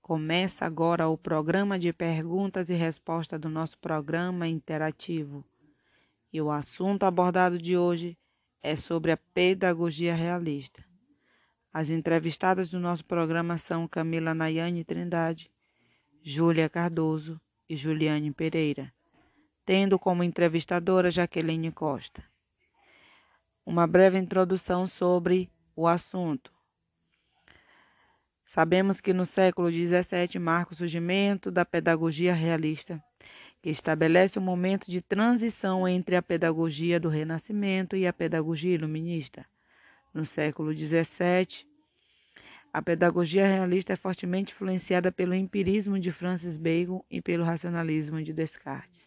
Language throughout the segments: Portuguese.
Começa agora o programa de perguntas e respostas do nosso programa interativo. E o assunto abordado de hoje é sobre a pedagogia realista. As entrevistadas do nosso programa são Camila Nayane Trindade, Júlia Cardoso e Juliane Pereira, tendo como entrevistadora Jaqueline Costa. Uma breve introdução sobre o assunto. Sabemos que no século XVII marca o surgimento da pedagogia realista, que estabelece um momento de transição entre a pedagogia do Renascimento e a pedagogia iluminista. No século XVII, a pedagogia realista é fortemente influenciada pelo empirismo de Francis Bacon e pelo racionalismo de Descartes.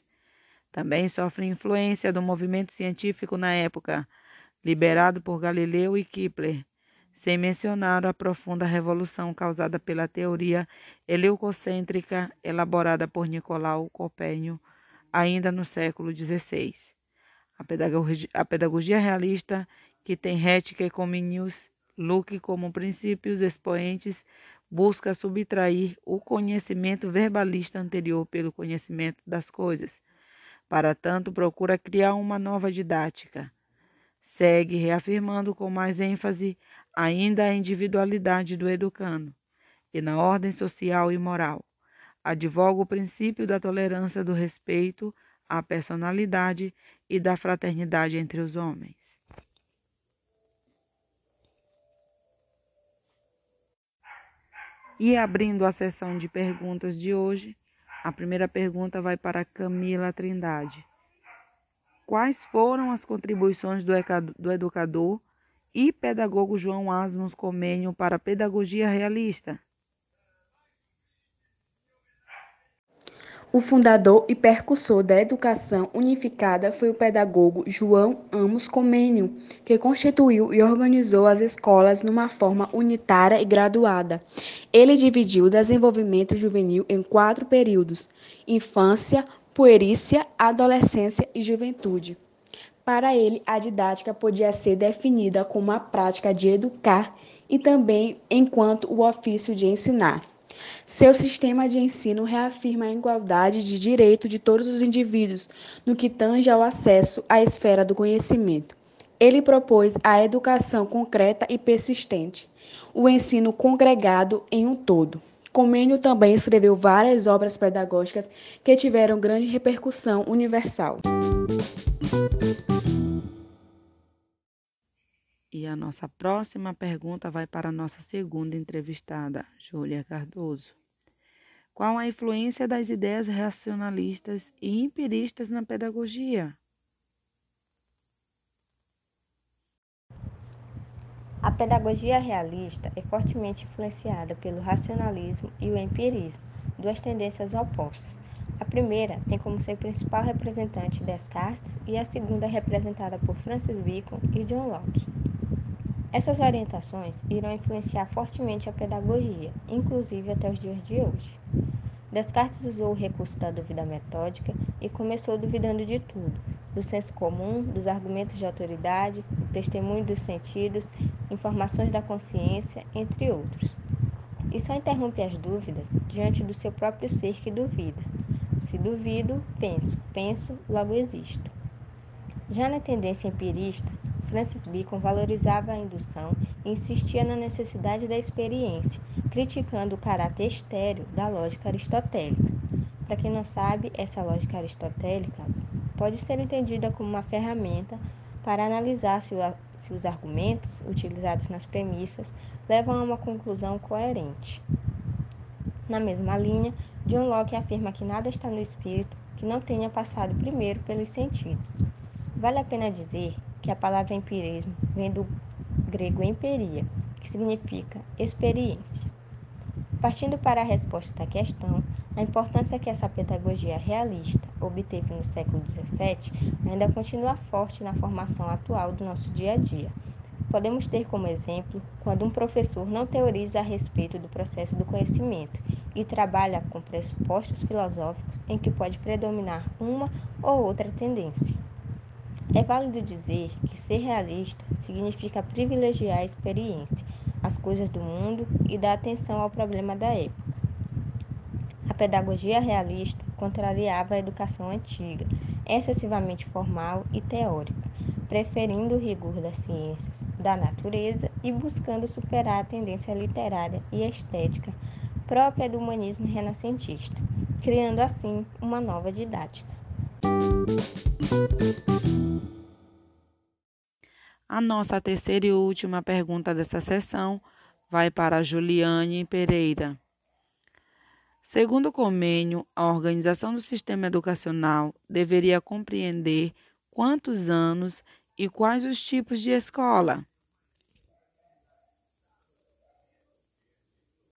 Também sofre influência do movimento científico na época, liberado por Galileu e Kepler, sem mencionar a profunda revolução causada pela teoria heliocêntrica elaborada por Nicolau Copérnico ainda no século XVI. A pedagogia, a pedagogia realista, que tem Rética e Comenius Luke como princípios expoentes, busca subtrair o conhecimento verbalista anterior pelo conhecimento das coisas. Para tanto, procura criar uma nova didática. Segue reafirmando com mais ênfase ainda a individualidade do educando, e na ordem social e moral. Advoga o princípio da tolerância, do respeito à personalidade e da fraternidade entre os homens. E abrindo a sessão de perguntas de hoje, a primeira pergunta vai para Camila Trindade. Quais foram as contribuições do educador e pedagogo João Asmos Comênio para a pedagogia realista. O fundador e percussor da educação unificada foi o pedagogo João Amos Comênio, que constituiu e organizou as escolas numa forma unitária e graduada. Ele dividiu o desenvolvimento juvenil em quatro períodos: infância, puerícia, adolescência e juventude. Para ele, a didática podia ser definida como a prática de educar e também enquanto o ofício de ensinar. Seu sistema de ensino reafirma a igualdade de direito de todos os indivíduos no que tange ao acesso à esfera do conhecimento. Ele propôs a educação concreta e persistente, o ensino congregado em um todo. Comênio também escreveu várias obras pedagógicas que tiveram grande repercussão universal. E a nossa próxima pergunta vai para a nossa segunda entrevistada, Júlia Cardoso. Qual a influência das ideias racionalistas e empiristas na pedagogia? Pedagogia realista é fortemente influenciada pelo racionalismo e o empirismo, duas tendências opostas. A primeira tem como seu principal representante Descartes e a segunda é representada por Francis Bacon e John Locke. Essas orientações irão influenciar fortemente a pedagogia, inclusive até os dias de hoje. Descartes usou o recurso da dúvida metódica e começou duvidando de tudo, do senso comum, dos argumentos de autoridade, do testemunho dos sentidos, informações da consciência, entre outros. E só interrompe as dúvidas diante do seu próprio ser que duvida. Se duvido, penso, penso, logo existo. Já na tendência empirista, Francis Bacon valorizava a indução e insistia na necessidade da experiência, criticando o caráter estéreo da lógica aristotélica. Para quem não sabe, essa lógica aristotélica pode ser entendida como uma ferramenta para analisar se, o, se os argumentos utilizados nas premissas levam a uma conclusão coerente. Na mesma linha, John Locke afirma que nada está no espírito que não tenha passado primeiro pelos sentidos. Vale a pena dizer que a palavra empirismo vem do grego emperia, que significa experiência. Partindo para a resposta da questão, a importância que essa pedagogia realista obteve no século XVII ainda continua forte na formação atual do nosso dia a dia. Podemos ter como exemplo quando um professor não teoriza a respeito do processo do conhecimento e trabalha com pressupostos filosóficos em que pode predominar uma ou outra tendência. É válido dizer que ser realista significa privilegiar a experiência, as coisas do mundo e dá atenção ao problema da época. Pedagogia realista contrariava a educação antiga, excessivamente formal e teórica, preferindo o rigor das ciências, da natureza e buscando superar a tendência literária e estética própria do humanismo renascentista, criando assim uma nova didática. A nossa terceira e última pergunta dessa sessão vai para Juliane Pereira. Segundo o convênio, a organização do sistema educacional deveria compreender quantos anos e quais os tipos de escola?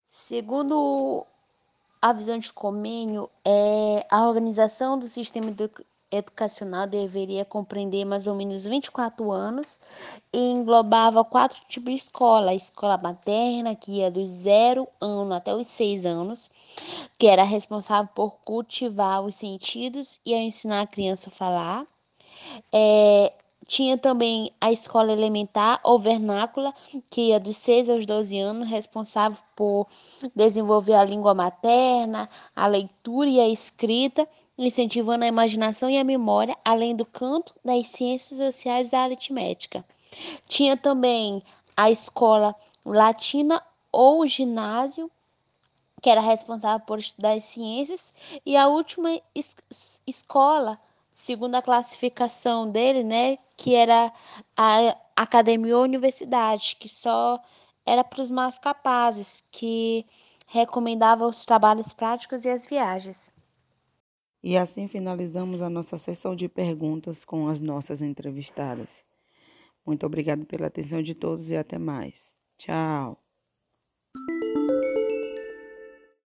Segundo a visão de convênio, é, a organização do sistema educacional deveria compreender mais ou menos 24 anos e englobava quatro tipos de escola: a escola materna, que ia dos 0 ano até os 6 anos, que era responsável por cultivar os sentidos e ensinar a criança a falar. É, tinha também a escola elementar ou vernácula, que ia dos 6 aos 12 anos, responsável por desenvolver a língua materna, a leitura e a escrita, incentivando a imaginação e a memória, além do canto, das ciências sociais da aritmética. Tinha também a escola latina ou ginásio, que era responsável por estudar as ciências, e a última es escola segundo a classificação dele, né, que era a academia ou universidade, que só era para os mais capazes, que recomendava os trabalhos práticos e as viagens. E assim finalizamos a nossa sessão de perguntas com as nossas entrevistadas. Muito obrigado pela atenção de todos e até mais. Tchau.